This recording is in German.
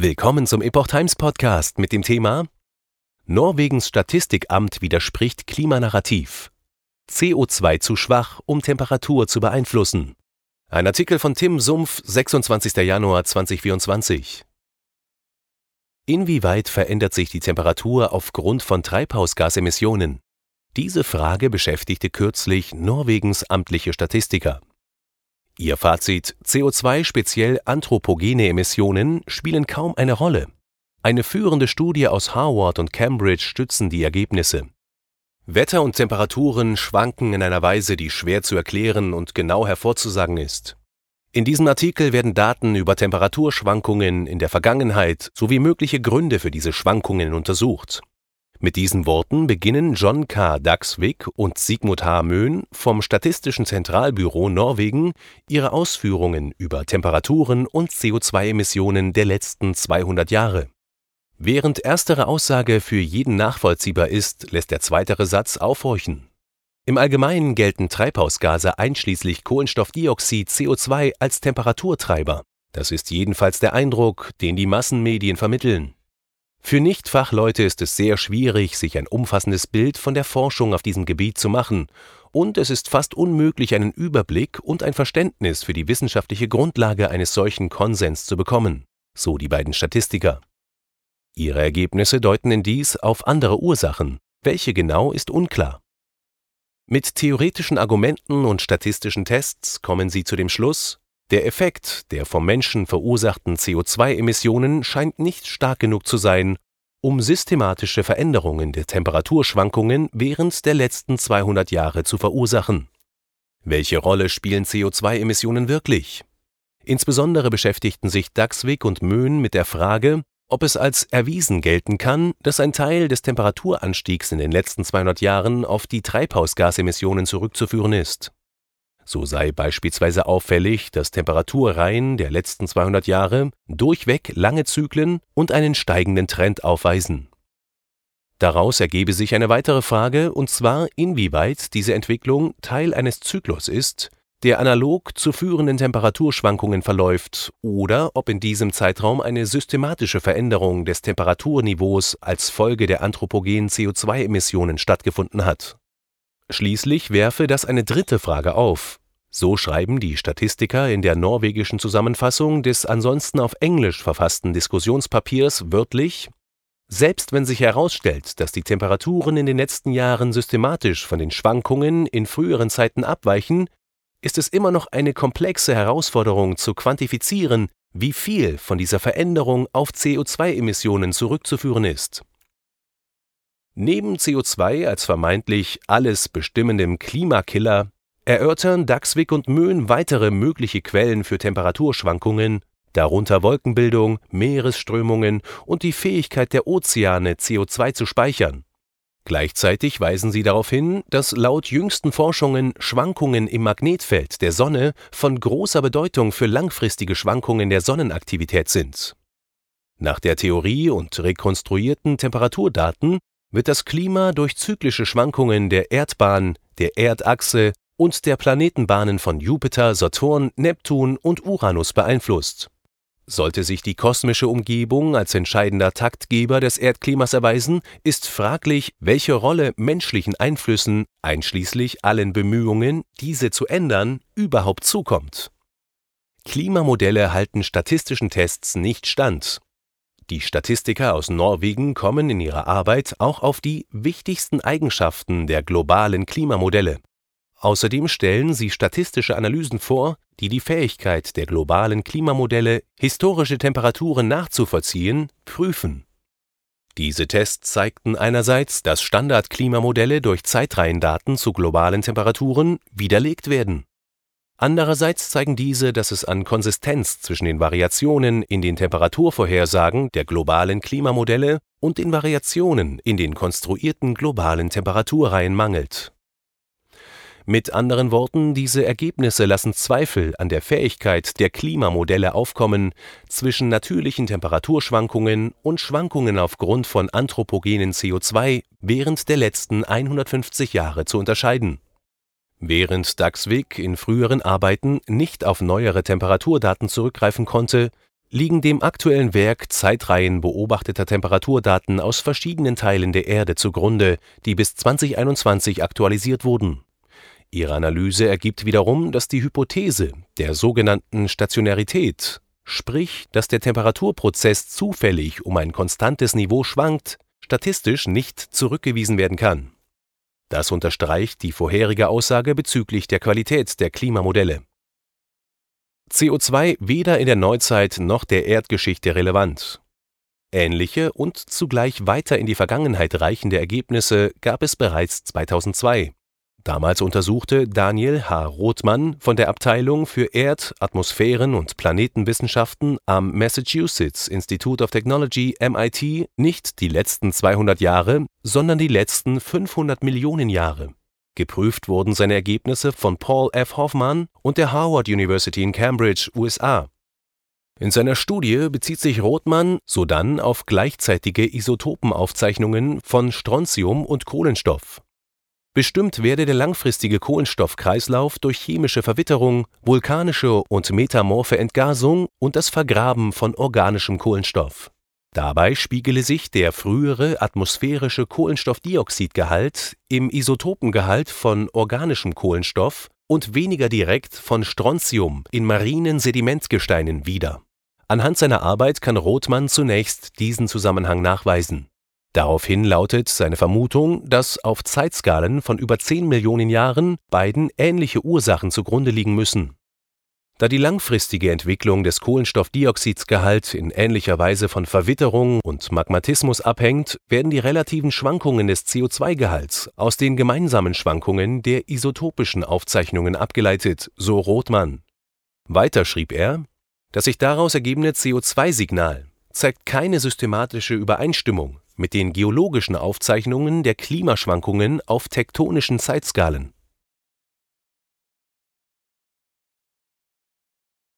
Willkommen zum Epoch Times Podcast mit dem Thema Norwegens Statistikamt widerspricht Klimanarrativ. CO2 zu schwach, um Temperatur zu beeinflussen. Ein Artikel von Tim Sumpf, 26. Januar 2024. Inwieweit verändert sich die Temperatur aufgrund von Treibhausgasemissionen? Diese Frage beschäftigte kürzlich Norwegens amtliche Statistiker. Ihr Fazit: CO2, speziell anthropogene Emissionen, spielen kaum eine Rolle. Eine führende Studie aus Harvard und Cambridge stützen die Ergebnisse. Wetter und Temperaturen schwanken in einer Weise, die schwer zu erklären und genau hervorzusagen ist. In diesem Artikel werden Daten über Temperaturschwankungen in der Vergangenheit sowie mögliche Gründe für diese Schwankungen untersucht mit diesen Worten beginnen John K. Dagsvik und Sigmund H. Möhn vom Statistischen Zentralbüro Norwegen ihre Ausführungen über Temperaturen und CO2-Emissionen der letzten 200 Jahre. Während erstere Aussage für jeden nachvollziehbar ist, lässt der zweitere Satz aufhorchen. Im Allgemeinen gelten Treibhausgase einschließlich Kohlenstoffdioxid CO2 als Temperaturtreiber. Das ist jedenfalls der Eindruck, den die Massenmedien vermitteln. Für Nichtfachleute ist es sehr schwierig, sich ein umfassendes Bild von der Forschung auf diesem Gebiet zu machen, und es ist fast unmöglich, einen Überblick und ein Verständnis für die wissenschaftliche Grundlage eines solchen Konsens zu bekommen, so die beiden Statistiker. Ihre Ergebnisse deuten in dies auf andere Ursachen, welche genau ist unklar. Mit theoretischen Argumenten und statistischen Tests kommen sie zu dem Schluss, der Effekt der vom Menschen verursachten CO2-Emissionen scheint nicht stark genug zu sein, um systematische Veränderungen der Temperaturschwankungen während der letzten 200 Jahre zu verursachen. Welche Rolle spielen CO2-Emissionen wirklich? Insbesondere beschäftigten sich Daxwig und Möhn mit der Frage, ob es als erwiesen gelten kann, dass ein Teil des Temperaturanstiegs in den letzten 200 Jahren auf die Treibhausgasemissionen zurückzuführen ist so sei beispielsweise auffällig, dass Temperaturreihen der letzten 200 Jahre durchweg lange Zyklen und einen steigenden Trend aufweisen. Daraus ergebe sich eine weitere Frage, und zwar inwieweit diese Entwicklung Teil eines Zyklus ist, der analog zu führenden Temperaturschwankungen verläuft, oder ob in diesem Zeitraum eine systematische Veränderung des Temperaturniveaus als Folge der anthropogenen CO2-Emissionen stattgefunden hat Schließlich werfe das eine dritte Frage auf. So schreiben die Statistiker in der norwegischen Zusammenfassung des ansonsten auf Englisch verfassten Diskussionspapiers wörtlich Selbst wenn sich herausstellt, dass die Temperaturen in den letzten Jahren systematisch von den Schwankungen in früheren Zeiten abweichen, ist es immer noch eine komplexe Herausforderung zu quantifizieren, wie viel von dieser Veränderung auf CO2-Emissionen zurückzuführen ist. Neben CO2 als vermeintlich alles bestimmendem Klimakiller erörtern Daxvik und Möhn weitere mögliche Quellen für Temperaturschwankungen, darunter Wolkenbildung, Meeresströmungen und die Fähigkeit der Ozeane, CO2 zu speichern. Gleichzeitig weisen sie darauf hin, dass laut jüngsten Forschungen Schwankungen im Magnetfeld der Sonne von großer Bedeutung für langfristige Schwankungen der Sonnenaktivität sind. Nach der Theorie und rekonstruierten Temperaturdaten wird das Klima durch zyklische Schwankungen der Erdbahn, der Erdachse und der Planetenbahnen von Jupiter, Saturn, Neptun und Uranus beeinflusst. Sollte sich die kosmische Umgebung als entscheidender Taktgeber des Erdklimas erweisen, ist fraglich, welche Rolle menschlichen Einflüssen, einschließlich allen Bemühungen, diese zu ändern, überhaupt zukommt. Klimamodelle halten statistischen Tests nicht stand die Statistiker aus Norwegen kommen in ihrer Arbeit auch auf die wichtigsten Eigenschaften der globalen Klimamodelle. Außerdem stellen sie statistische Analysen vor, die die Fähigkeit der globalen Klimamodelle, historische Temperaturen nachzuvollziehen, prüfen. Diese Tests zeigten einerseits, dass Standardklimamodelle durch Zeitreihendaten zu globalen Temperaturen widerlegt werden Andererseits zeigen diese, dass es an Konsistenz zwischen den Variationen in den Temperaturvorhersagen der globalen Klimamodelle und den Variationen in den konstruierten globalen Temperaturreihen mangelt. Mit anderen Worten, diese Ergebnisse lassen Zweifel an der Fähigkeit der Klimamodelle aufkommen, zwischen natürlichen Temperaturschwankungen und Schwankungen aufgrund von anthropogenen CO2 während der letzten 150 Jahre zu unterscheiden Während Dagsvik in früheren Arbeiten nicht auf neuere Temperaturdaten zurückgreifen konnte, liegen dem aktuellen Werk Zeitreihen beobachteter Temperaturdaten aus verschiedenen Teilen der Erde zugrunde, die bis 2021 aktualisiert wurden. Ihre Analyse ergibt wiederum, dass die Hypothese der sogenannten Stationärität, sprich, dass der Temperaturprozess zufällig um ein konstantes Niveau schwankt, statistisch nicht zurückgewiesen werden kann. Das unterstreicht die vorherige Aussage bezüglich der Qualität der Klimamodelle. CO2 weder in der Neuzeit noch der Erdgeschichte relevant. Ähnliche und zugleich weiter in die Vergangenheit reichende Ergebnisse gab es bereits 2002. Damals untersuchte Daniel H. Rothmann von der Abteilung für Erd-, Atmosphären- und Planetenwissenschaften am Massachusetts Institute of Technology MIT nicht die letzten 200 Jahre, sondern die letzten 500 Millionen Jahre. Geprüft wurden seine Ergebnisse von Paul F. Hoffman und der Harvard University in Cambridge, USA. In seiner Studie bezieht sich Rothmann sodann auf gleichzeitige Isotopenaufzeichnungen von Strontium und Kohlenstoff. Bestimmt werde der langfristige Kohlenstoffkreislauf durch chemische Verwitterung, vulkanische und metamorphe Entgasung und das Vergraben von organischem Kohlenstoff Dabei spiegele sich der frühere atmosphärische Kohlenstoffdioxidgehalt im Isotopengehalt von organischem Kohlenstoff und weniger direkt von Strontium in marinen Sedimentgesteinen wider. Anhand seiner Arbeit kann Rothmann zunächst diesen Zusammenhang nachweisen. Daraufhin lautet seine Vermutung, dass auf Zeitskalen von über 10 Millionen Jahren beiden ähnliche Ursachen zugrunde liegen müssen da die langfristige Entwicklung des Kohlenstoffdioxidsgehalt in ähnlicher Weise von Verwitterung und Magmatismus abhängt, werden die relativen Schwankungen des CO2-Gehalts aus den gemeinsamen Schwankungen der isotopischen Aufzeichnungen abgeleitet, so Rothmann. Weiter schrieb er, das sich daraus ergebende CO2-Signal zeigt keine systematische Übereinstimmung mit den geologischen Aufzeichnungen der Klimaschwankungen auf tektonischen Zeitskalen